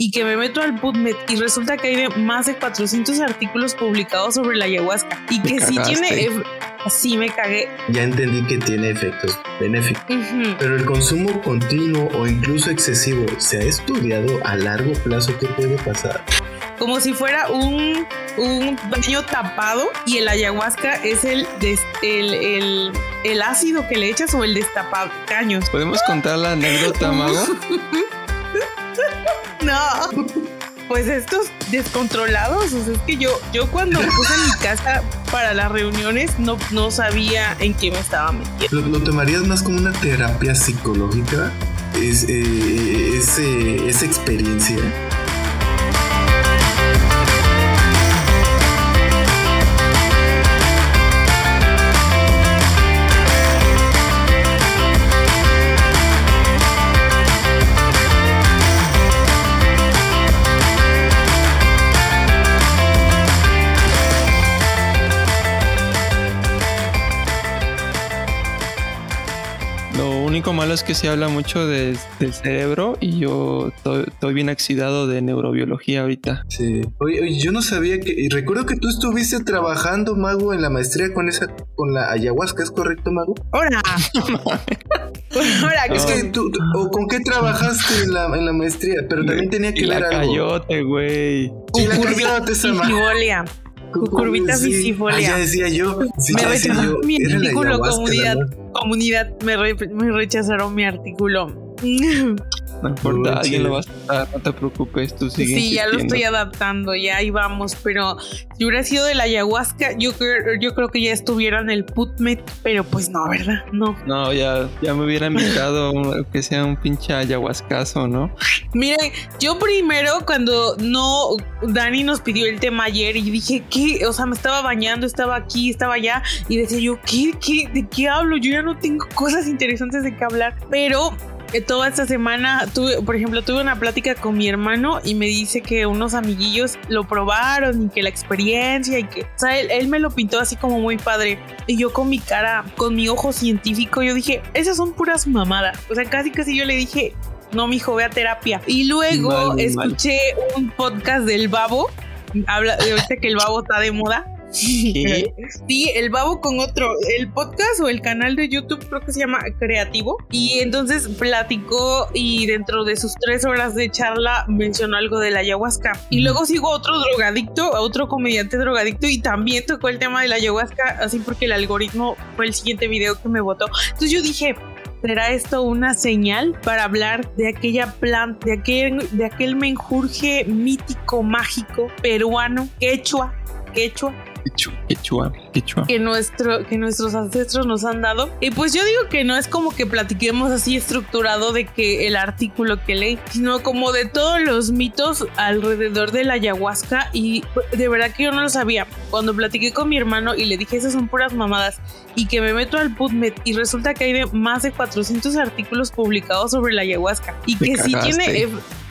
y que me meto al PubMed y resulta que hay más de 400 artículos publicados sobre la ayahuasca y que si tiene así me cagué. Ya entendí que tiene efectos benéficos. Pero el consumo continuo o incluso excesivo, ¿se ha estudiado a largo plazo qué puede pasar? Como si fuera un, un baño tapado y el ayahuasca es el, el, el, ácido que le echas o el destapado caños. ¿Podemos contar la anécdota, Mago? no. Pues estos descontrolados, o sea, es que yo, yo cuando puse mi casa para las reuniones no, no sabía en qué me estaba metiendo. ¿Lo, tomarías más como una terapia psicológica? Es, eh, esa experiencia. Único malo es que se habla mucho del cerebro y yo estoy bien oxidado de neurobiología ahorita. Sí. Oye, yo no sabía que. Y recuerdo que tú estuviste trabajando, Mago, en la maestría con esa, con la ayahuasca, ¿es correcto, Mago? ¡Hola! Ahora, es que tú, o con qué trabajaste en la, en la maestría, pero también tenía que ver algo. Cayote, güey. Y la cayote, esa curvita sí. Ah, ya decía yo. me rechazaron mi artículo, comunidad. Comunidad, me, me rechazaron mi artículo. No importa, alguien lo va a aceptar, no te preocupes, tú sigue Sí, ya lo estoy adaptando, ya ahí vamos, pero si hubiera sido de la ayahuasca, yo, yo creo que ya estuviera en el PubMed, pero pues no, ¿verdad? No. No, ya, ya me hubiera invitado que sea un pinche ayahuascazo, ¿no? Miren, yo primero cuando no, Dani nos pidió el tema ayer y dije, ¿qué? O sea, me estaba bañando, estaba aquí, estaba allá y decía yo, ¿qué? ¿Qué? ¿De qué hablo? Yo ya no tengo cosas interesantes de qué hablar, pero toda esta semana tuve, por ejemplo, tuve una plática con mi hermano y me dice que unos amiguillos lo probaron y que la experiencia y que, o sea, él, me lo pintó así como muy padre. Y yo con mi cara, con mi ojo científico, yo dije, esas son puras mamadas. O sea, casi casi yo le dije, no, mi hijo, ve a terapia. Y luego escuché un podcast del babo. Habla, de que el babo está de moda Sí, el babo con otro, el podcast o el canal de YouTube creo que se llama Creativo. Y entonces platicó y dentro de sus tres horas de charla mencionó algo de la ayahuasca. Y luego sigo otro drogadicto, otro comediante drogadicto y también tocó el tema de la ayahuasca, así porque el algoritmo fue el siguiente video que me votó. Entonces yo dije, ¿Será esto una señal para hablar de aquella planta, de aquel, de aquel menjurje mítico, mágico, peruano, quechua, quechua, Quechua, quechua. Que, nuestro, que nuestros ancestros nos han dado. Y pues yo digo que no es como que platiquemos así estructurado de que el artículo que leí, sino como de todos los mitos alrededor de la ayahuasca. Y de verdad que yo no lo sabía. Cuando platiqué con mi hermano y le dije esas son puras mamadas y que me meto al PubMed y resulta que hay más de 400 artículos publicados sobre la ayahuasca y que sí tiene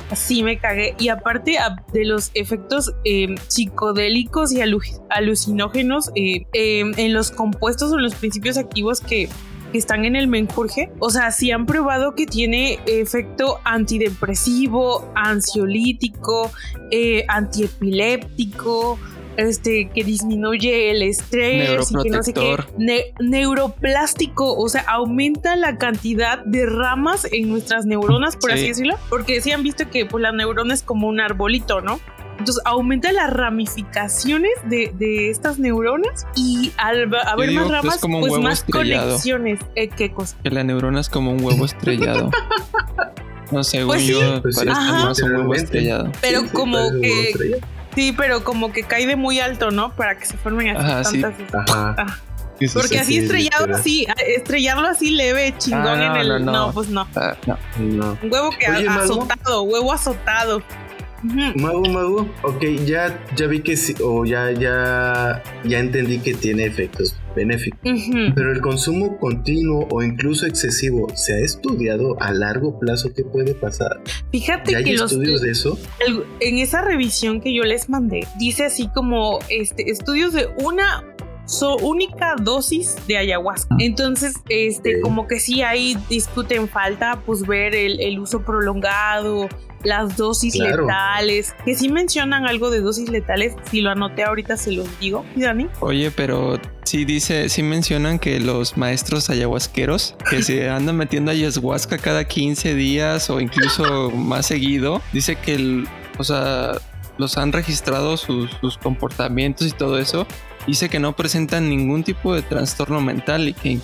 Así me cagué. Y aparte de los efectos em, psicodélicos y alucinógenos eh, em, en los compuestos o los principios activos que, están en el menjurje, o sea, sí han probado que tiene efecto antidepresivo, ansiolítico, eh, antiepiléptico, este, que disminuye el estrés y que no sé qué. neuroplástico, o sea, aumenta la cantidad de ramas en nuestras neuronas, por así decirlo, porque sí han visto que pues, la neurona es como un arbolito, ¿no? Entonces aumenta las ramificaciones de, estas neuronas y al haber más ramas, pues más conexiones. Eh, ¿Qué cosa? Que la neurona es como un huevo estrellado. No sé, pues yo pues parece más un huevo estrellado. Pero como que Sí, pero como que cae de muy alto, ¿no? Para que se formen así tantas. Ajá. Porque así estrellado así, estrellarlo así leve, chingón ah, en el. No, pues no. Ah, no. no. Un huevo que ha azotado, huevo azotado. Mago, mago, ok, ya, ya vi que sí, o ya, ya, ya entendí que tiene efectos benéficos. Pero el consumo continuo o incluso excesivo, ¿se ha estudiado a largo plazo qué puede pasar? Fíjate que los estudios de eso. en esa revisión que yo les mandé, dice así como este, estudios de una única dosis de ayahuasca. Entonces, este, como que sí ahí discuten falta, pues ver el, el uso prolongado, las dosis letales, que sí mencionan algo de dosis letales, si lo anoté ahorita se los digo, Dani. Oye, pero sí dice, sí mencionan que los maestros ayahuasqueros que se andan metiendo ayahuasca cada 15 días o incluso más seguido, dice que el, o sea, los han registrado sus, sus comportamientos y todo eso dice que no presentan ningún tipo de trastorno mental y que,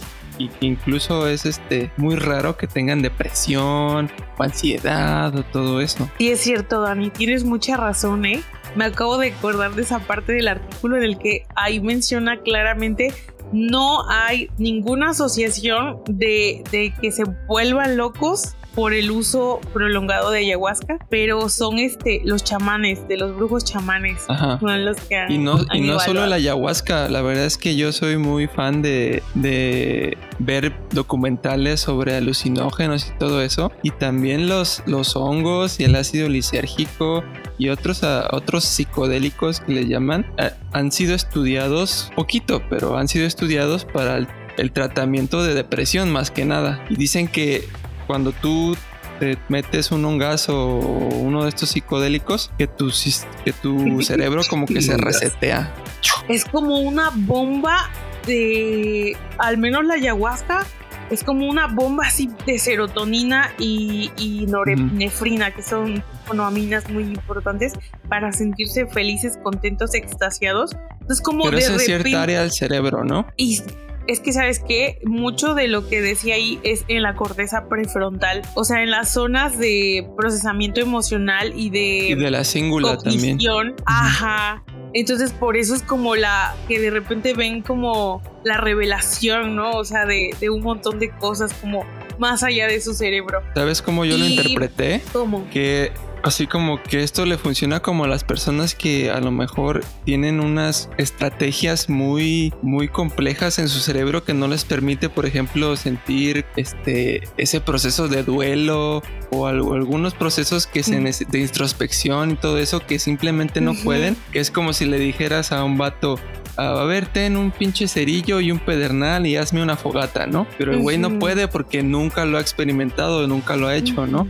incluso es este muy raro que tengan depresión o ansiedad o todo eso. Sí, es cierto, Dani, tienes mucha razón, ¿eh? Me acabo de acordar de esa parte del artículo en el que ahí menciona claramente no hay ninguna asociación de, de que se vuelvan locos por el uso prolongado de ayahuasca, pero son este los chamanes, de los brujos chamanes. Son los que y no, y no solo la ayahuasca, la verdad es que yo soy muy fan de, de ver documentales sobre alucinógenos y todo eso. Y también los, los hongos y el ácido lisérgico y otros, ah, otros psicodélicos que le llaman ah, han sido estudiados poquito, pero han sido estudiados para el, el tratamiento de depresión más que nada. Y dicen que cuando tú te metes un hongazo o uno de estos psicodélicos, que tu, que tu cerebro como que se resetea. Es como una bomba de, al menos la ayahuasca, es como una bomba así de serotonina y, norepinefrina, que son monoaminas muy importantes para sentirse felices, contentos, extasiados. Es como Pero es cierta área del cerebro, ¿no? Y es que sabes que mucho de lo que decía ahí es en la corteza prefrontal, o sea, en las zonas de procesamiento emocional y de... Y de la cingula también. Ajá. Entonces por eso es como la que de repente ven como la revelación, ¿no? O sea, de, de un montón de cosas como más allá de su cerebro. ¿Sabes cómo yo lo interpreté? ¿Cómo? Que Así como que esto le funciona como a las personas que a lo mejor tienen unas estrategias muy, muy complejas en su cerebro que no les permite, por ejemplo, sentir este, ese proceso de duelo o algunos procesos que se de introspección y todo eso que simplemente no pueden. Es como si le dijeras a un vato, a ver, ten un pinche cerillo y un pedernal y hazme una fogata, ¿no? Pero el güey no puede porque nunca lo ha experimentado, nunca lo ha hecho, ¿no?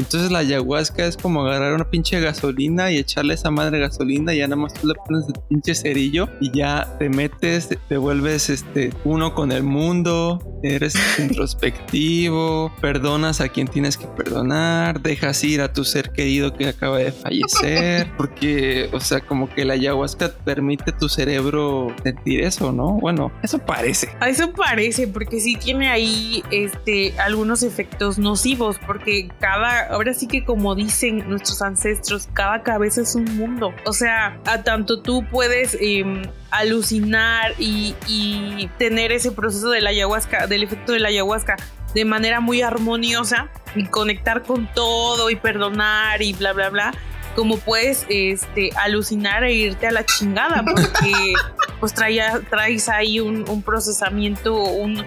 Entonces la ayahuasca es como agarrar una pinche gasolina y echarle esa madre gasolina y ya nada más tú le pones el pinche cerillo y ya te metes, te vuelves este uno con el mundo, eres introspectivo, perdonas a quien tienes que perdonar, dejas ir a tu ser querido que acaba de fallecer, porque, o sea, como que la ayahuasca permite tu cerebro sentir eso, ¿no? Bueno, eso parece. Eso parece, porque sí tiene ahí este algunos efectos nocivos, porque cada ahora sí que como dicen nuestros ancestros, cada cabeza es un mundo. O sea, a tanto tú puedes em, alucinar y, y tener ese proceso de la ayahuasca, del efecto de la ayahuasca de manera muy armoniosa y conectar con todo y perdonar y bla, bla, bla como puedes este, alucinar e irte a la chingada porque pues traes ahí un, un procesamiento, un,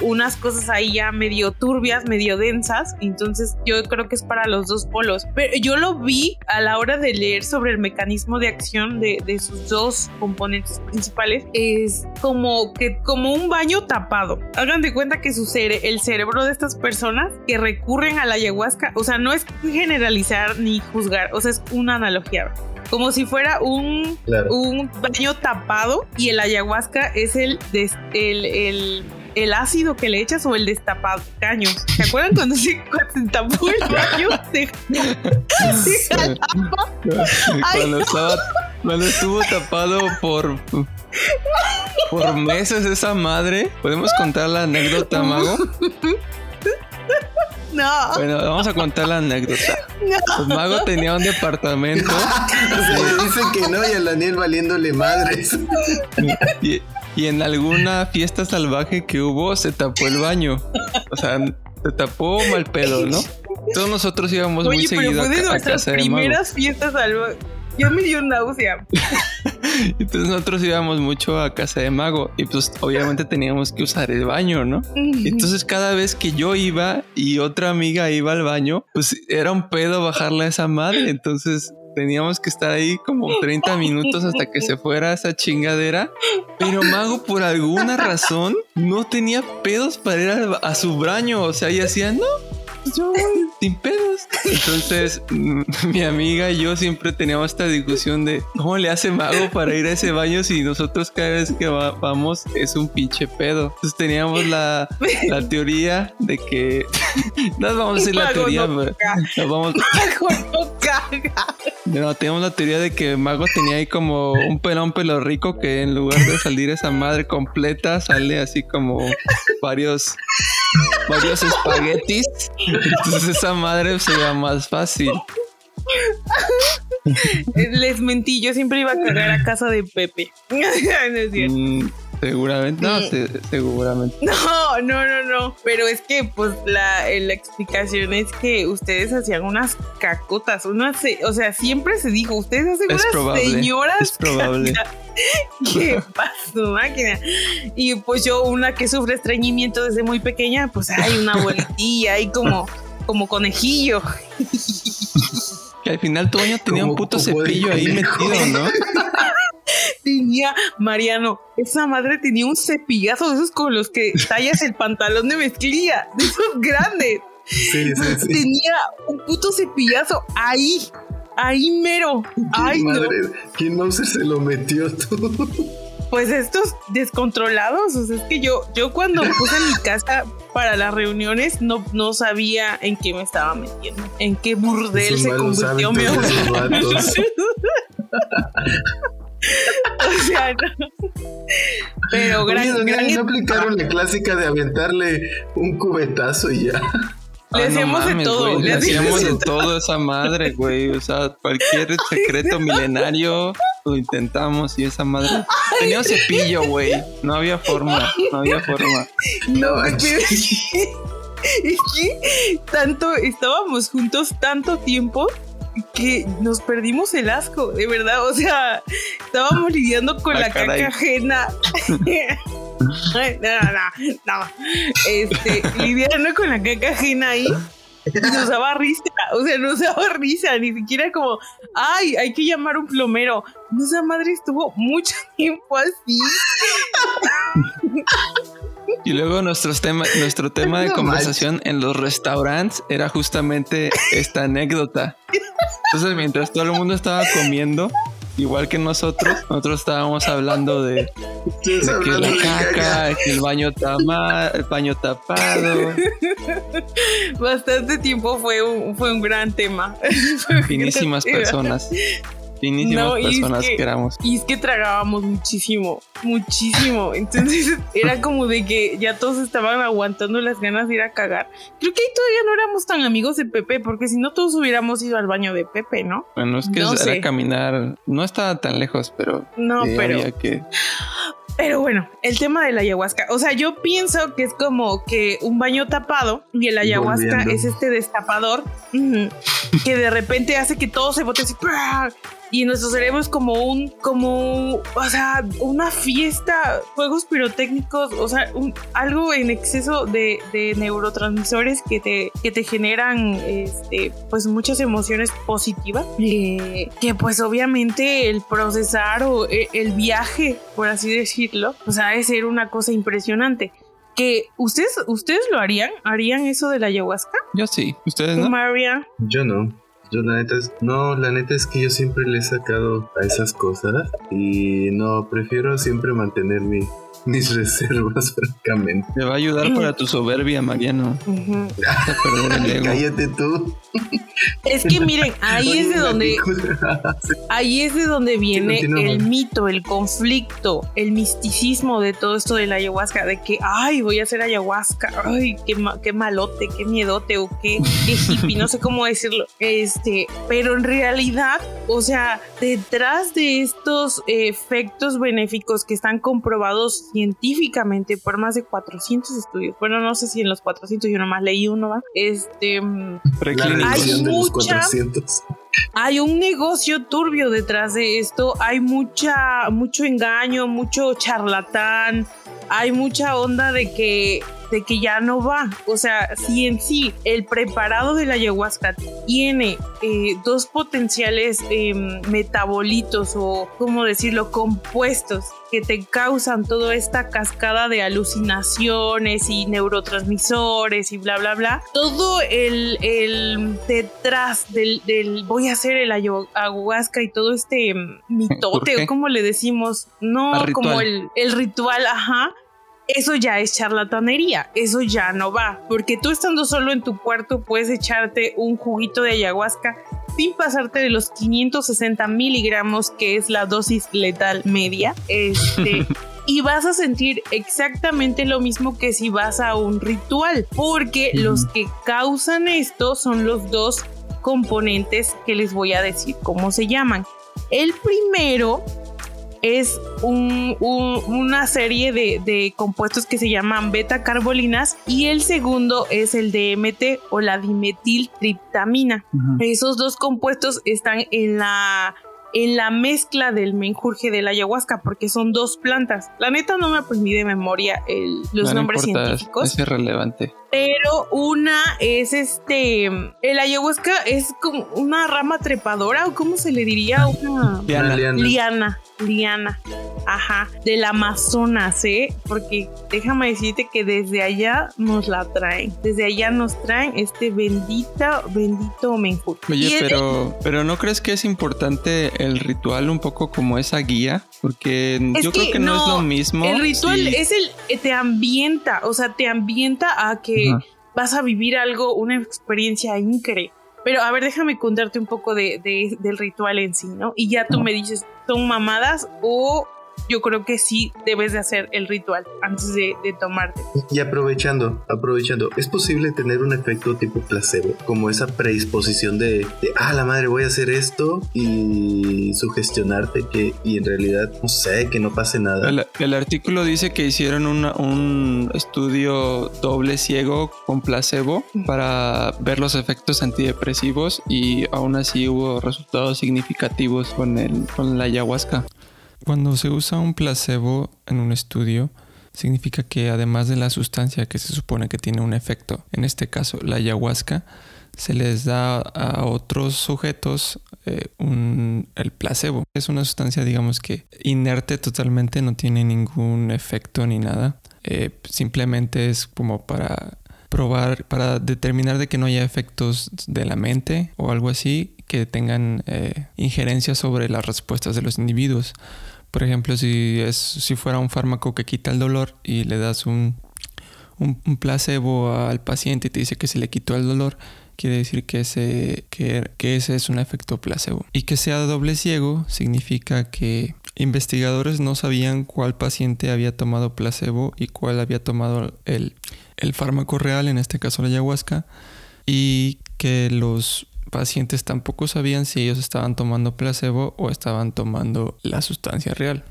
unas cosas ahí ya medio turbias, medio densas, entonces yo creo que es para los dos polos. Pero yo lo vi a la hora de leer sobre el mecanismo de acción de, sus dos componentes principales, es como que como un baño tapado. Hagan de cuenta que su el cerebro de estas personas que recurren a la ayahuasca, o sea, no es generalizar ni juzgar, o sea, es una analogía como si fuera un, un baño tapado y el ayahuasca es el, el, el el ácido que le echas o el destapado caño. ¿Se acuerdan cuando se, tapó el baño? cuando, estaba, cuando estuvo tapado por por meses esa madre. ¿Podemos contar la anécdota, Mago? No. Bueno, vamos a contar la anécdota. Pues Mago tenía un departamento. Se dice que no y a Daniel valiéndole madres. Y, y en alguna fiesta salvaje que hubo se tapó el baño. O sea, se tapó mal pedo, ¿no? Todos nosotros íbamos muy seguido fue de a, nuestras primeras fiestas salvajes. Yo me dio náusea. Entonces nosotros íbamos mucho a casa de mago y pues obviamente teníamos que usar el baño, ¿no? Entonces cada vez que yo iba y otra amiga iba al baño, pues era un pedo bajarle a esa madre. Entonces teníamos que estar ahí como 30 minutos hasta que se fuera esa chingadera. Pero Mago, por alguna razón, no tenía pedos para ir a, su baño. O sea, y hacía, no, yo sin pedos. Entonces, mi amiga y yo siempre teníamos esta discusión de cómo le hace mago para ir a ese baño si nosotros cada vez que vamos es un pinche pedo. Entonces teníamos la, la teoría de que no vamos a decir la teoría, pero vamos no, teníamos la teoría de que Mago tenía ahí como un pelón pelo rico que en lugar de salir esa madre completa sale así como varios varios espaguetis. Entonces esa madre sería más fácil. Les mentí, yo siempre iba a cagar a casa de Pepe. Mm, seguramente, no, seguramente. No, no, no, no. Pero es que, pues, la, la explicación es que ustedes hacían unas cacotas, unas, o sea, siempre se dijo, ustedes hacen unas señoras. Es probable. ¿Qué pasó, máquina? Y pues yo, una que sufre estreñimiento desde muy pequeña, pues hay una abuelitilla ahí como, como conejillo. Que al final tu baño tenía un puto cepillo ahí metido, ¿no? tenía, Mariano, esa madre tenía un cepillazo de esos con los que tallas el pantalón de mezclilla, de esos grandes. Tenía un puto cepillazo ahí ahí mero. Ay, madre, no. ¿Quién no se lo metió todo? Pues estos descontrolados, o sea, es que yo, yo cuando puse mi casa para las reuniones no, no sabía en qué me estaba metiendo, en qué burdel se convirtió mi hogar. o sea, no. Pero gran, Oye, ¿no aplicaron la clásica de aventarle un cubetazo y ya? Le ah, hacíamos de todo. le hacíamos de todo esa madre, güey. O sea, cualquier secreto milenario lo intentamos y esa madre. Tenía un cepillo, güey. No había forma. No había forma. No, es que tanto estábamos juntos tanto tiempo que nos perdimos el asco, de verdad. O sea, estábamos lidiando con ah, la caca ajena. no, no, no. Este, lidiando con la caca ajena ahí. nos daba risa, o sea, nos daba risa, ni siquiera como, ay, hay que llamar un plomero. Esa madre estuvo mucho tiempo así. Y luego nuestros tema, nuestro tema de conversación en los restaurantes era justamente esta anécdota. Entonces, mientras todo el mundo estaba comiendo, igual que nosotros, nosotros estábamos hablando de, que la caca, que el baño, el baño tapado. Bastante tiempo fue un, fue un gran tema. Finísimas personas finísimas personas que, éramos. Y es que tragábamos muchísimo, muchísimo. Entonces era como de que ya todos estaban aguantando las ganas de ir a cagar. Creo que ahí todavía no éramos tan amigos de Pepe, porque si no todos hubiéramos ido al baño de Pepe, ¿no? Bueno, es que era caminar, no estaba tan lejos, pero no, pero que pero bueno, el tema de la ayahuasca. O sea, yo pienso que es como que un baño tapado y el ayahuasca es este destapador que de repente hace que todo se bote así y nuestro cerebro es como un, como, o sea, una fiesta, juegos pirotécnicos, o sea, algo en exceso de, neurotransmisores que te, que te generan, este, pues muchas emociones positivas, eh, que pues obviamente el procesar o e, el viaje, por así decirlo, o sea, es ser una cosa impresionante. Que ustedes ustedes lo harían harían eso de la ayahuasca yo sí ustedes no. María. Yo no. Yo la neta es, no, la neta es que yo siempre le he sacado a esas cosas y no, prefiero siempre mantener mi, mis reservas, francamente. Te va a ayudar para tu soberbia, Mariano. Cállate tú. Es que miren, ahí es de donde ahí es de donde viene el mito, el conflicto, el misticismo de todo esto de la ayahuasca, de que ay, voy a hacer ayahuasca, ay, qué, qué malote, qué miedote o qué, qué hippie, no sé cómo decirlo. Este, pero en realidad, o sea, detrás de estos efectos benéficos que están comprobados científicamente por más de 400 estudios. Bueno, no sé si en los 400 yo nomás leí uno, ¿va? Este, mm, hay mucha, hay un negocio turbio detrás de esto, hay mucha, mucho engaño, mucho charlatán, hay mucha onda de que de que ya no va. O sea, si en sí el preparado de la ayahuasca tiene eh, dos potenciales em, metabolitos o, ¿cómo decirlo?, compuestos que te causan toda esta cascada de alucinaciones y neurotransmisores y bla, bla, bla. Todo el, el detrás del, del, voy a hacer el ayahuasca y todo este mitote, o como le decimos, no como el, el ritual, ajá eso ya es charlatanería, eso ya no va, porque tú estando solo en tu cuarto puedes echarte un juguito de ayahuasca sin pasarte de los 560 miligramos, que es la dosis letal media, este, y vas a sentir exactamente lo mismo que si vas a un ritual, porque los que causan esto son los dos componentes que les voy a decir cómo se llaman. El primero es una serie de, compuestos que se llaman beta carbolinas y el segundo es el DMT o la dimetiltriptamina. Esos dos compuestos están en la en la mezcla del menjurje de la ayahuasca, porque son dos plantas. La neta no me aprendí de memoria los nombres científicos. Es irrelevante. Pero una es este. El ayahuasca es como una rama trepadora, o cómo se le diría, una liana. liana. Liana. Ajá. Del Amazonas, ¿eh? Porque déjame decirte que desde allá nos la traen. Desde allá nos traen este bendita, bendito menjurje. Oye, pero, pero ¿no crees que es importante el ritual un poco como esa guía? Porque yo creo que no, es lo mismo. El ritual es el. Te ambienta, o sea, te ambienta a que vas a vivir algo, una experiencia increíble. Pero a ver, déjame contarte un poco de, del ritual en sí, ¿no? Y ya tú me dices, ¿son mamadas o yo creo que sí debes de hacer el ritual antes de, tomarte. Y aprovechando, aprovechando, ¿es posible tener un efecto tipo placebo? Como esa predisposición de, ah, la madre, voy a hacer esto y sugestionarte que, y en realidad, no sé, que no pase nada. El, artículo dice que hicieron un estudio doble ciego con placebo para ver los efectos antidepresivos y aún así hubo resultados significativos con, el, con la ayahuasca. Cuando se usa un placebo en un estudio, significa que además de la sustancia que se supone que tiene un efecto, en este caso la ayahuasca, se les da a otros sujetos eh, el placebo. Es una sustancia, digamos que inerte totalmente, no tiene ningún efecto ni nada. Eh, simplemente es como para probar, para determinar de que no haya efectos de la mente o algo así que tengan eh, injerencia sobre las respuestas de los individuos. Por ejemplo, si, es, si fuera un fármaco que quita el dolor y le das un, un, placebo al paciente y te dice que se le quitó el dolor, quiere decir que ese, que, ese es un efecto placebo. Y que sea doble ciego significa que investigadores no sabían cuál paciente había tomado placebo y cuál había tomado el, el fármaco real, en este caso la ayahuasca, y que los pacientes tampoco sabían si ellos estaban tomando placebo o estaban tomando la sustancia real.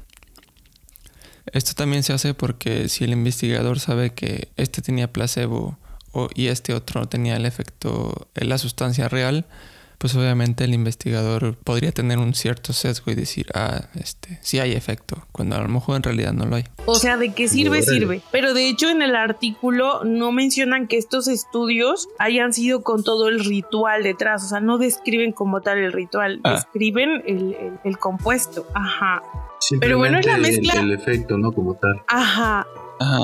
Esto también se hace porque si el investigador sabe que este tenía placebo y este otro tenía el efecto, la sustancia real, pues obviamente el investigador podría tener un cierto sesgo y decir, ah, este, sí hay efecto, cuando a lo mejor en realidad no lo hay. O sea, de qué sirve, sirve. Pero de hecho en el artículo no mencionan que estos estudios hayan sido con todo el ritual detrás, o sea, no describen como tal el ritual, ah. describen el, compuesto. Ajá. Pero bueno, es la mezcla. El efecto, ¿no? Como tal. Ajá.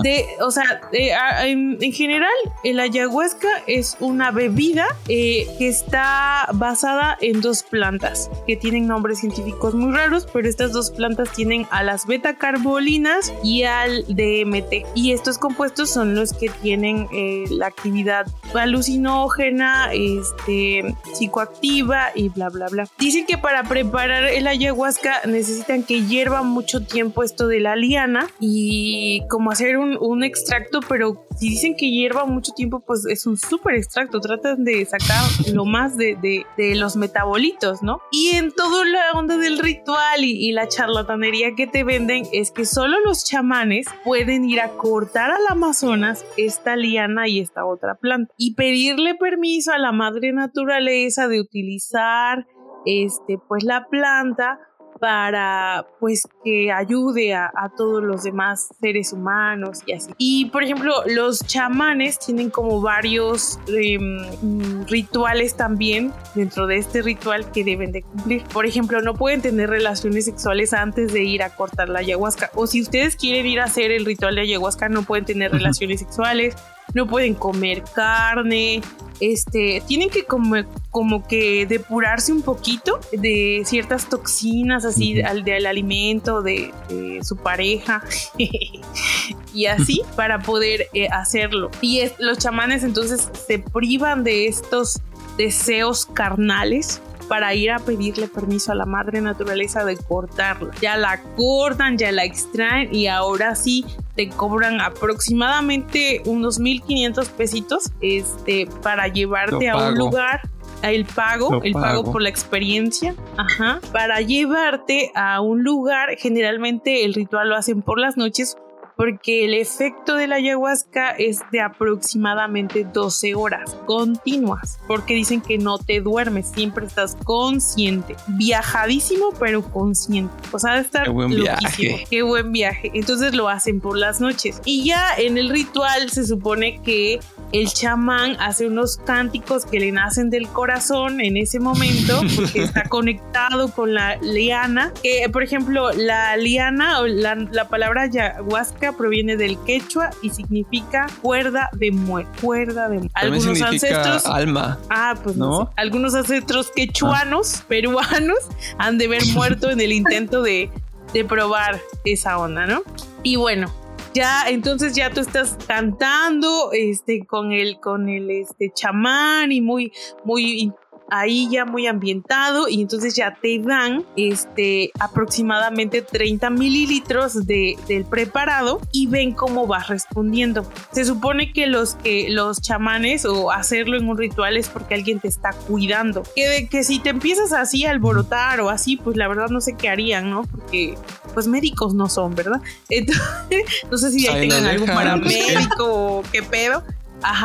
De, o sea, en, general, el ayahuasca es una bebida eh, que está basada en dos plantas que tienen nombres científicos muy raros, pero estas dos plantas tienen a las beta-carbolinas y al DMT. Y estos compuestos son los que tienen eh, la actividad alucinógena, este, psicoactiva y bla, bla, bla. Dicen que para preparar el ayahuasca necesitan que hierva mucho tiempo esto de la liana y como hacer un, extracto, pero si dicen que hierva mucho tiempo, pues es un súper extracto. Tratan de sacar lo más de, los metabolitos, ¿no? Y en toda la onda del ritual y, la charlatanería que te venden es que solo los chamanes pueden ir a cortar al Amazonas esta liana y esta otra planta y pedirle permiso a la madre naturaleza de utilizar este pues la planta para pues que ayude a, todos los demás seres humanos y así. Y por ejemplo, los chamanes tienen como varios em, rituales también dentro de este ritual que deben de cumplir. Por ejemplo, no pueden tener relaciones sexuales antes de ir a cortar la ayahuasca. O si ustedes quieren ir a hacer el ritual de ayahuasca, no pueden tener relaciones sexuales no pueden comer carne, este, tienen que como, como que depurarse un poquito de ciertas toxinas así del alimento de, su pareja y así para poder eh, hacerlo. Y los chamanes entonces se privan de estos deseos carnales para ir a pedirle permiso a la madre naturaleza de cortarla. Ya la cortan, ya la extraen y ahora sí te cobran aproximadamente unos 1500 pesitos este, para llevarte a un lugar el pago, el pago. por la experiencia, ajá, para llevarte a un lugar, generalmente el ritual lo hacen por las noches porque el efecto de la ayahuasca es de aproximadamente 12 horas continuas, porque dicen que no te duermes, siempre estás consciente, viajadísimo pero consciente, o sea, estar Qué buen viaje. Qué buen viaje. Entonces lo hacen por las noches. Y ya en el ritual se supone que el chamán hace unos cánticos que le nacen del corazón en ese momento, porque está conectado con la liana, que por ejemplo la liana o la, la palabra ayahuasca proviene del quechua y significa cuerda de muerte. Cuerda de muerte. Algunos ancestros. Alma. Ah, pues no. Algunos ancestros quechuanos, ah. peruanos, han de haber muerto en el intento de, de probar esa onda, ¿no? Y bueno, ya entonces ya tú estás cantando este con el con el este chamán y muy muy ahí ya muy ambientado y entonces ya te dan este aproximadamente 30 mililitros de, del preparado y ven cómo vas respondiendo. Se supone que los que los chamanes o hacerlo en un ritual es porque alguien te está cuidando. Que, que si te empiezas así a alborotar o así, pues la verdad no sé qué harían, ¿no? Porque pues médicos no son, ¿verdad? Entonces, no sé si ahí tengan algún paramédico o qué pedo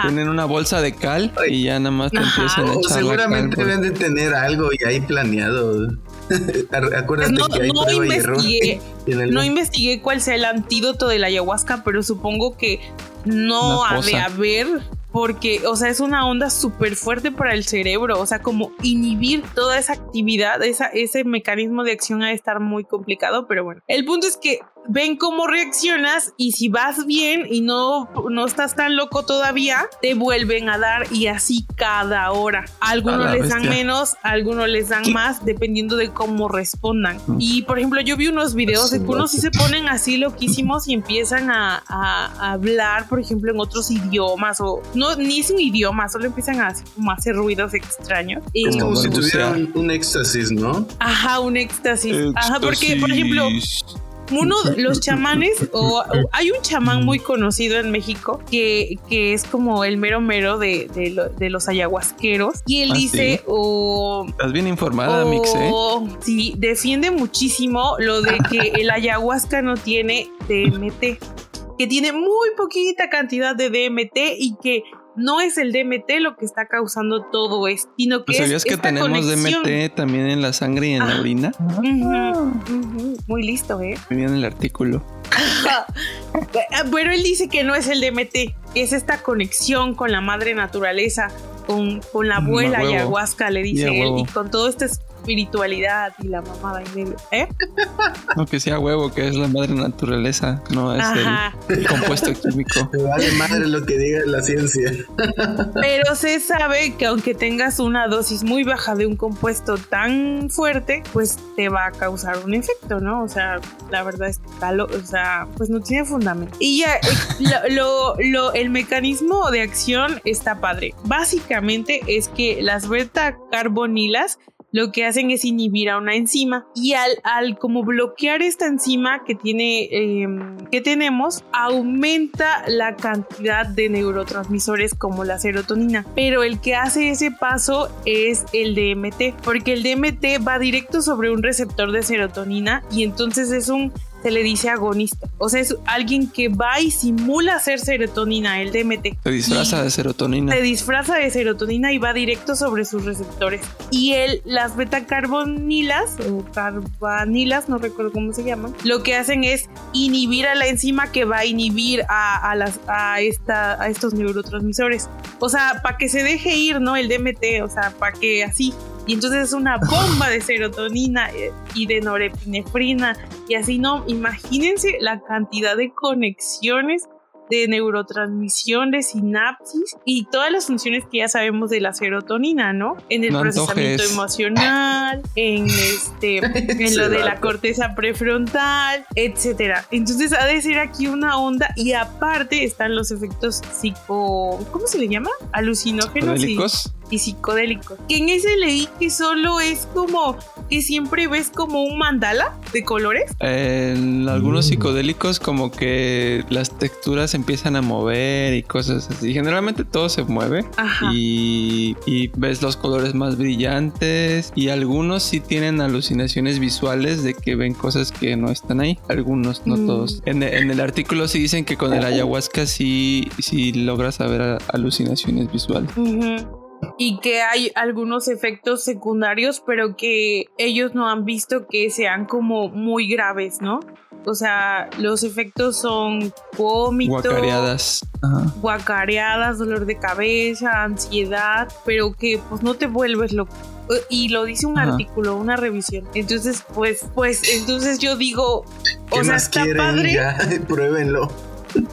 tienen una bolsa de cal y ya nada más te empiezan a echar Seguramente deben de tener algo y ahí planeado. Acuérdate no, que hay no investigué, no investigué cuál sea el antídoto de la ayahuasca, pero supongo que no ha de haber porque, o sea, es una onda súper fuerte para el cerebro, o sea, como inhibir toda esa actividad, esa, ese mecanismo de acción ha de estar muy complicado, pero bueno, el punto es que ven cómo reaccionas y si vas bien y no, no estás tan loco todavía, te vuelven a dar y así cada hora. Algunos les dan menos, algunos les dan más, dependiendo de cómo respondan. Y por ejemplo, yo vi unos videos de que unos sí se ponen así loquísimos y empiezan a, a, hablar, por ejemplo, en otros idiomas o no, ni es un idioma, solo empiezan a, como hacer ruidos extraños. Es como si tuvieran un éxtasis, ¿no? Ajá, un éxtasis. Ajá, porque, por ejemplo, uno los chamanes, o, hay un chamán muy conocido en México que, que es como el mero mero de, de, los ayahuasqueros. Y él ah, dice, o. Estás bien informada, Mix, ¿eh? Sí, defiende muchísimo lo de que el ayahuasca no tiene DMT. Que tiene muy poquita cantidad de DMT y que no es el DMT lo que está causando todo esto, sino que ¿Sabías que tenemos DMT también en la sangre y en la orina? Muy listo, ¿eh? Muy bien el artículo. Pero él dice que no es el DMT, es esta conexión con la madre naturaleza, con, con la abuela y ayahuasca, le dice él, y con todo este espiritualidad y la mamada y medio. ¿Eh? No, que sea huevo, que es la madre naturaleza, no es el, compuesto químico. Me vale madre lo que diga la ciencia. Pero se sabe que aunque tengas una dosis muy baja de un compuesto tan fuerte, pues te va a causar un efecto, ¿no? O sea, la verdad es que o sea, pues no tiene fundamento. Y ya, eh, lo, lo, el mecanismo de acción está padre. Básicamente es que las beta carbonilas lo que hacen es inhibir a una enzima y al, al como bloquear esta enzima que tiene em, que tenemos aumenta la cantidad de neurotransmisores como la serotonina. Pero el que hace ese paso es el DMT porque el DMT va directo sobre un receptor de serotonina y entonces es un se le dice agonista. O sea, es alguien que va y simula hacer serotonina, el DMT. Se disfraza de serotonina. Se disfraza de serotonina y va directo sobre sus receptores. Y él, las betacarbonilas o carbanilas, no recuerdo cómo se llaman, lo que hacen es inhibir a la enzima que va a inhibir a, las, a, esta, a estos neurotransmisores. O sea, para que se deje ir, ¿no? El DMT, o sea, para que así y entonces es una bomba de serotonina eh, y de norepinefrina y así no, imagínense la cantidad de conexiones de neurotransmisión, de sinapsis y todas las funciones que ya sabemos de la serotonina, ¿no? En el procesamiento emocional, en este, en lo de la corteza prefrontal, etcétera. Entonces ha de ser aquí una onda y aparte están los efectos psico, ¿cómo se le llama? Alucinógenos y psicodélicos. Que en ese leí que solo es como que siempre ves como un mandala de colores. En algunos mm. psicodélicos como que las texturas empiezan a mover y cosas así. Generalmente todo se mueve y, ves los colores más brillantes y algunos sí tienen alucinaciones visuales de que ven cosas que no están ahí. Algunos, no mm. todos. En, el artículo sí dicen que con el ayahuasca sí, sí logras ver alucinaciones visuales y que hay algunos efectos secundarios, pero que ellos no han visto que sean como muy graves, ¿no? O sea, los efectos son vómito, guacareadas, guacareadas, dolor de cabeza, ansiedad, pero que pues no te vuelves loco y lo dice un artículo, una revisión. Entonces, pues, pues, entonces yo digo, o sea, está padre. pruébenlo.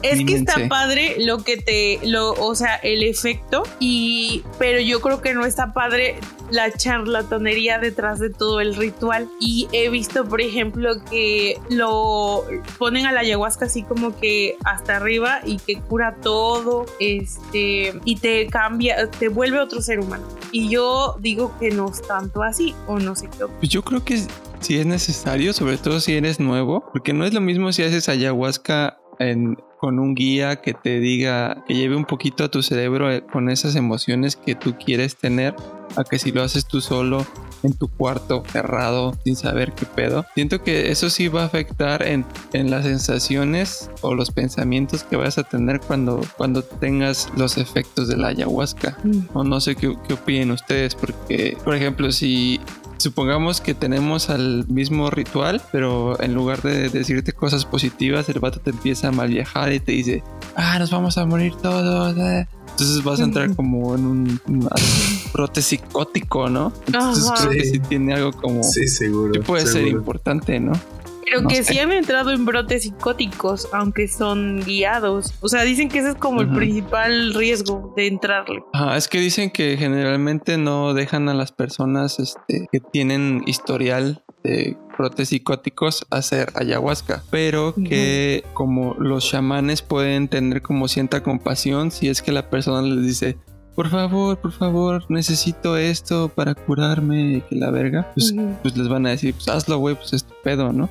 Es que está padre lo que te, lo, o sea, el efecto y, pero yo creo que no está padre la charlatanería detrás de todo el ritual. Y he visto, por ejemplo, que lo ponen a la ayahuasca así como que hasta arriba y que cura todo, este, y te cambia, te vuelve otro ser humano. Y yo digo que no es tanto así, o no sé qué. Pues yo creo que si es necesario, sobre todo si eres nuevo, porque no es lo mismo si haces ayahuasca en, con un guía que te diga, que lleve un poquito a tu cerebro eh, con esas emociones que tú quieres tener, a que si lo haces tú solo en tu cuarto cerrado sin saber qué pedo. Siento que eso sí va a afectar en, en las sensaciones o los pensamientos que vas a tener cuando, cuando tengas los efectos de la ayahuasca. Mm. O no sé qué, qué opinen ustedes, porque, por ejemplo, si Supongamos que tenemos al mismo ritual, pero en lugar de decirte cosas positivas, el vato te empieza a mal viajar y te dice, ah, nos vamos a morir todos. Eh". Entonces vas a entrar como en un, brote psicótico, ¿no? Entonces creo que sí tiene algo como... Sí, seguro. Que puede ser importante, ¿no? Pero que sí han entrado en brotes psicóticos, aunque son guiados. O sea, dicen que ese es como el principal riesgo de entrarle. Ah, es que dicen que generalmente no dejan a las personas este, que tienen historial de brotes psicóticos hacer ayahuasca, pero que como los chamanes pueden tener como cierta compasión si es que la persona les dice, por favor, por favor, necesito esto para curarme, que la verga, pues, pues les van a decir, pues hazlo, güey, pues es tu pedo, ¿no?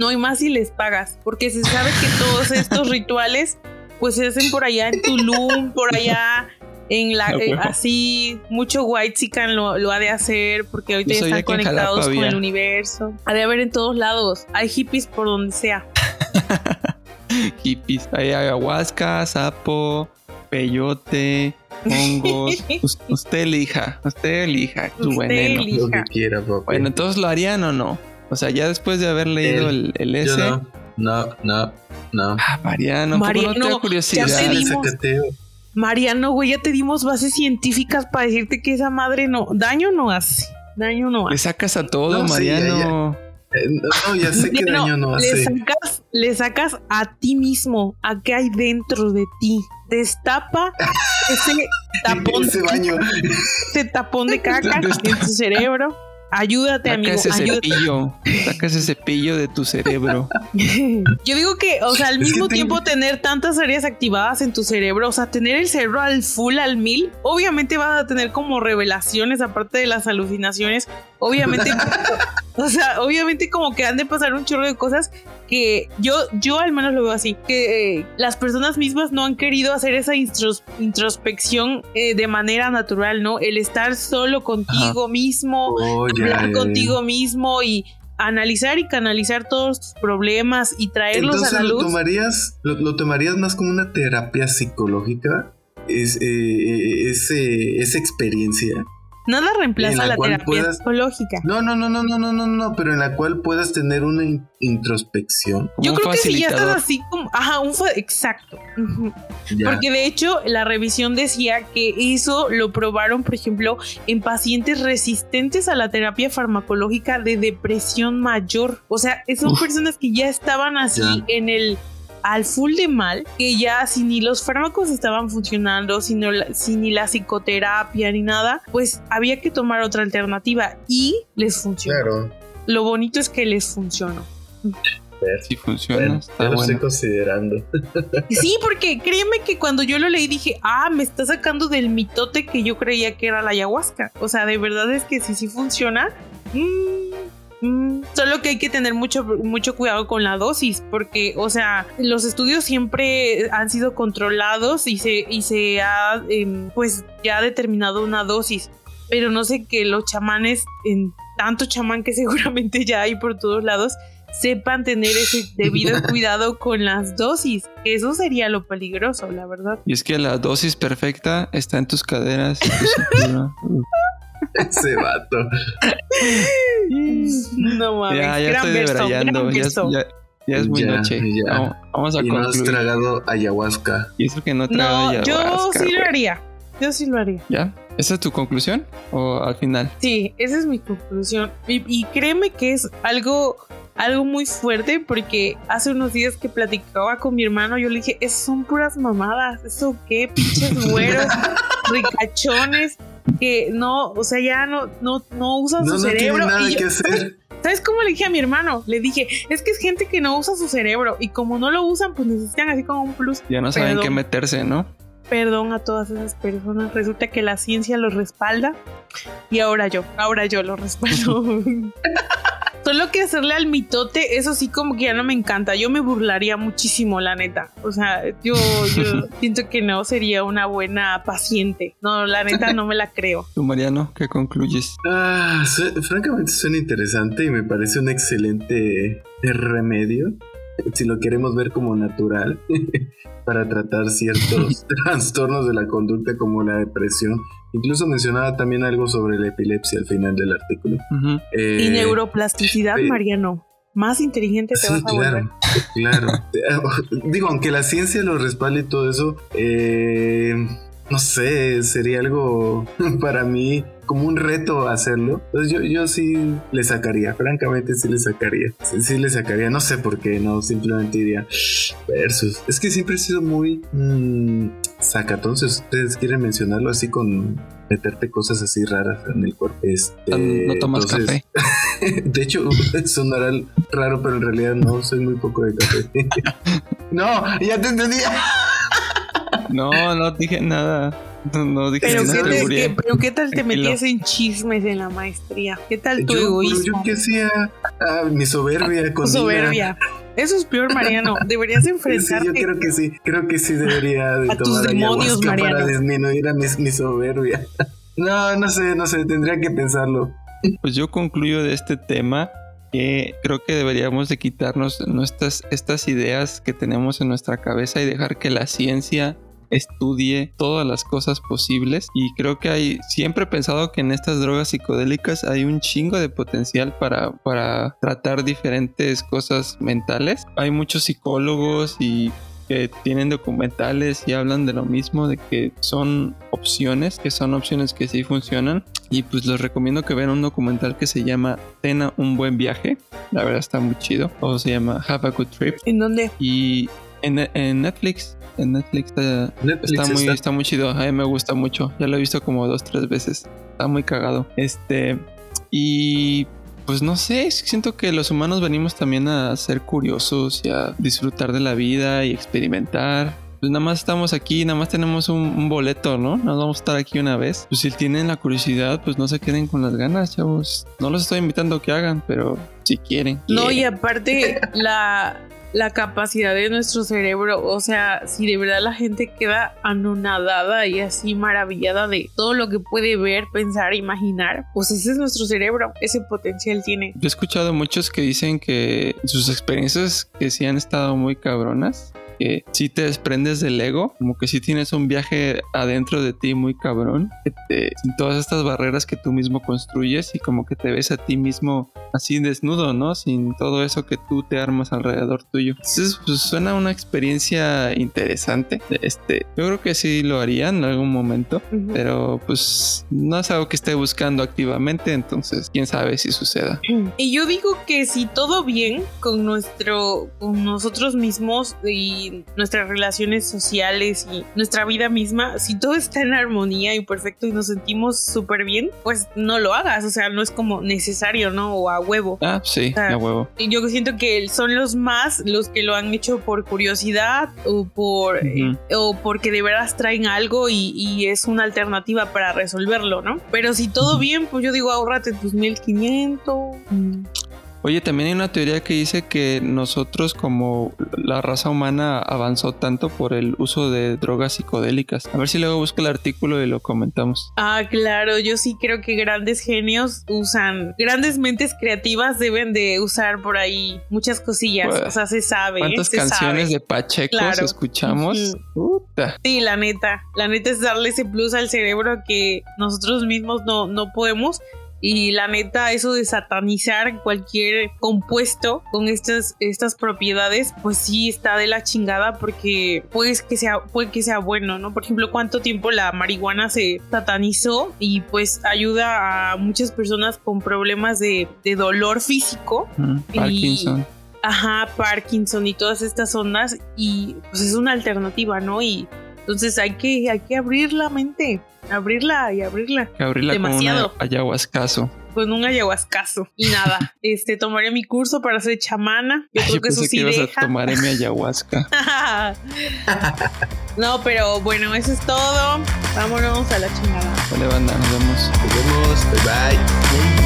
No, y más si les pagas, porque se sabe que todos estos rituales, pues se hacen por allá en Tulum, por allá en la eh, así mucho white chican lo, lo, ha de hacer porque ahorita ya están conectados con el universo. Ha de haber en todos lados hay hippies por donde sea. Hippies hay ayahuasca sapo peyote hongos. usted elija, usted elija tu veneno. Lo que quiera, Bueno, entonces lo harían o no. O sea, ya después de haber leído el, el, S. No, no, no, no. Ah, Mariano, Mariano no curiosidad? Ya te dimos, Mariano, güey, ya te dimos bases científicas para decirte que esa madre no, daño no hace. Daño no hace. Le sacas a todo, Mariano. Eh, no, ya sé que daño no hace. Le sacas, le sacas a ti mismo, a qué hay dentro de ti destapa ese tapón, ese baño. ese tapón de caca en tu cerebro. Ayúdate, Saca amigo. Ese ayúdate. cepillo. Saca ese cepillo de tu cerebro. Yo digo que, o sea, al mismo tiempo tener tantas áreas activadas en tu cerebro, o sea, tener el cerebro al full, al mil, obviamente vas a tener como revelaciones, aparte de las alucinaciones. Obviamente, o sea, obviamente como que han de pasar un chorro de cosas que yo, yo al menos lo veo así, que eh, las personas mismas no han querido hacer esa introspección eh, de manera natural, ¿no? El estar solo contigo mismo, oh, hablar contigo mismo y analizar y canalizar todos tus problemas y traerlos a la lo. Tomarías, lo, tomarías más como una terapia psicológica? Es, eh, eh, esa experiencia. Nada reemplaza la, terapia psicológica. No, no, no, no, no, no, no, no, pero en la cual puedas tener una introspección. Yo creo que si ya estás así como, ajá, un exacto. Porque de hecho la revisión decía que eso lo probaron, por ejemplo, en pacientes resistentes a la terapia farmacológica de depresión mayor. O sea, son personas que ya estaban así en el al full de mal, que ya si ni los fármacos estaban funcionando, si, ni la psicoterapia ni nada, pues había que tomar otra alternativa y les funcionó. Lo bonito es que les funcionó. Si funciona, está lo estoy considerando. Sí, porque créeme que cuando yo lo leí dije, ah, me está sacando del mitote que yo creía que era la ayahuasca. O sea, de verdad es que si sí funciona, mmm, Mm, solo que hay que tener mucho, mucho cuidado con la dosis, porque, o sea, los estudios siempre han sido controlados y se, y se ha, em, pues, ya determinado una dosis. Pero no sé que los chamanes, en tanto chamán que seguramente ya hay por todos lados, sepan tener ese debido cuidado con las dosis. Eso sería lo peligroso, la verdad. Y es que la dosis perfecta está en tus caderas. Ese vato. No mames. Ya, ya estoy debrayando. Ya, ya, ya, es muy noche. Vamos, a y no has tragado ayahuasca. Y eso que no he tragado no, Yo sí lo haría. Yo sí lo haría. ¿Ya? ¿Esa es tu conclusión? ¿O al final? Sí, esa es mi conclusión. Y, créeme que es algo algo muy fuerte porque hace unos días que platicaba con mi hermano, yo le dije, son puras mamadas, eso qué, pinches güeros, ricachones, que no, o sea, ya no, no, no usan su cerebro. nada que hacer. ¿Sabes cómo le dije a mi hermano? Le dije, es que es gente que no usa su cerebro y como no lo usan, pues necesitan así como un plus. Ya no saben qué meterse, ¿no? Perdón a todas esas personas. Resulta que la ciencia los respalda y ahora yo, ahora yo lo respaldo. Solo que hacerle al mitote, eso sí como que ya no me encanta. Yo me burlaría muchísimo, la neta. O sea, yo, siento que no sería una buena paciente. No, la neta no me la creo. Tú, Mariano, ¿qué concluyes? Ah, francamente suena interesante y me parece un excelente remedio si lo queremos ver como natural, para tratar ciertos trastornos de la conducta como la depresión. Incluso mencionaba también algo sobre la epilepsia al final del artículo. Eh, y neuroplasticidad, Mariano. Más inteligente te vas a claro, Claro. Digo, aunque la ciencia lo respalde y todo eso, eh, no sé, sería algo para mí como un reto hacerlo. Entonces yo, yo sí le sacaría, francamente sí le sacaría. Sí, le sacaría, no sé por qué, no, simplemente diría versus. Es que siempre he sido muy mmm, sacatón, si ustedes quieren mencionarlo así con meterte cosas así raras en el cuerpo. Este, no tomas café. de hecho, sonará raro, pero en realidad no, soy muy poco de café. no, ya te entendía. No, no dije nada. No, dije pero, nada. Qué pero qué tal te metías en chismes en la maestría? ¿Qué tal tu egoísmo? Yo qué hacía ah, mi soberbia con Soberbia. Eso es peor, Mariano. Deberías enfrentarte. Sí, yo creo que sí. Creo que sí debería de a tomar tus demonios, Mariano. para disminuir a mi, mi soberbia. No, no sé, no sé. Tendría que pensarlo. Pues yo concluyo de este tema que creo que deberíamos de quitarnos nuestras estas ideas que tenemos en nuestra cabeza y dejar que la ciencia estudie todas las cosas posibles y creo que hay siempre he pensado que en estas drogas psicodélicas hay un chingo de potencial para, para tratar diferentes cosas mentales hay muchos psicólogos y que tienen documentales y hablan de lo mismo, de que son opciones, que son opciones que sí funcionan. Y pues les recomiendo que vean un documental que se llama Tena un buen viaje. La verdad está muy chido. O se llama Have a Good Trip. ¿En dónde? Y en, en Netflix en Netflix está, muy, está. muy chido. A mí me gusta mucho. Ya lo he visto como dos, tres veces. Está muy cagado. Este. Y pues no sé, siento que los humanos venimos también a ser curiosos y a disfrutar de la vida y experimentar. pues nada más estamos aquí, nada más tenemos un, boleto, ¿no? Nos vamos a estar aquí una vez. Pues si tienen la curiosidad, pues no se queden con las ganas, chavos. No los estoy invitando a que hagan, pero si quieren. No, y aparte la la capacidad de nuestro cerebro. O sea, si de verdad la gente queda anonadada y así maravillada de todo lo que puede ver, pensar, imaginar, pues ese es nuestro cerebro, ese potencial tiene. Yo he escuchado muchos que dicen que sus experiencias que sí han estado muy cabronas que si te desprendes del ego, como que si tienes un viaje adentro de ti muy cabrón, sin todas estas barreras que tú mismo construyes y como que te ves a ti mismo así desnudo, ¿no? Sin todo eso que tú te armas alrededor tuyo. Entonces, pues suena una experiencia interesante. Este, yo creo que sí lo haría en algún momento, pero pues no es algo que esté buscando activamente, entonces quién sabe si suceda. Y yo digo que si todo bien con nuestro, con nosotros mismos y nuestras relaciones sociales y nuestra vida misma, si todo está en armonía y perfecto y nos sentimos súper bien, pues no lo hagas. O sea, no es como necesario, ¿no? O a huevo. Ah, sí, a huevo. Yo siento que son los más los que lo han hecho por curiosidad o por o porque de veras traen algo y, es una alternativa para resolverlo, ¿no? Pero si todo bien, pues yo digo, ahorrate tus 1500. Oye, también hay una teoría que dice que nosotros como la raza humana avanzó tanto por el uso de drogas psicodélicas. A ver si luego busco el artículo y lo comentamos. Ah, claro, yo sí creo que grandes genios usan, grandes mentes creativas deben de usar por ahí muchas cosillas. Pues, o sea, se sabe. ¿Cuántas canciones de Pacheco escuchamos? Sí, la neta. La neta es darle ese plus al cerebro que nosotros mismos no, no podemos y la neta, eso de satanizar cualquier compuesto con estas, estas propiedades, pues sí está de la chingada porque puede que sea, puede que sea bueno, ¿no? Por ejemplo, cuánto tiempo la marihuana se satanizó y pues ayuda a muchas personas con problemas de, dolor físico. Parkinson. ajá, Parkinson y todas estas ondas y pues es una alternativa, ¿no? Y entonces hay que, hay que abrir la mente abrirla y abrirla. Abrirla Demasiado. con un ayahuascazo. Con un ayahuascazo. Y nada, este tomaré mi curso para ser chamana. Yo creo que eso sí que deja. a tomaré mi ayahuasca. no, pero bueno, eso es todo. Vámonos a la chingada. Vale, banda, nos vemos. Nos vemos. Bye bye.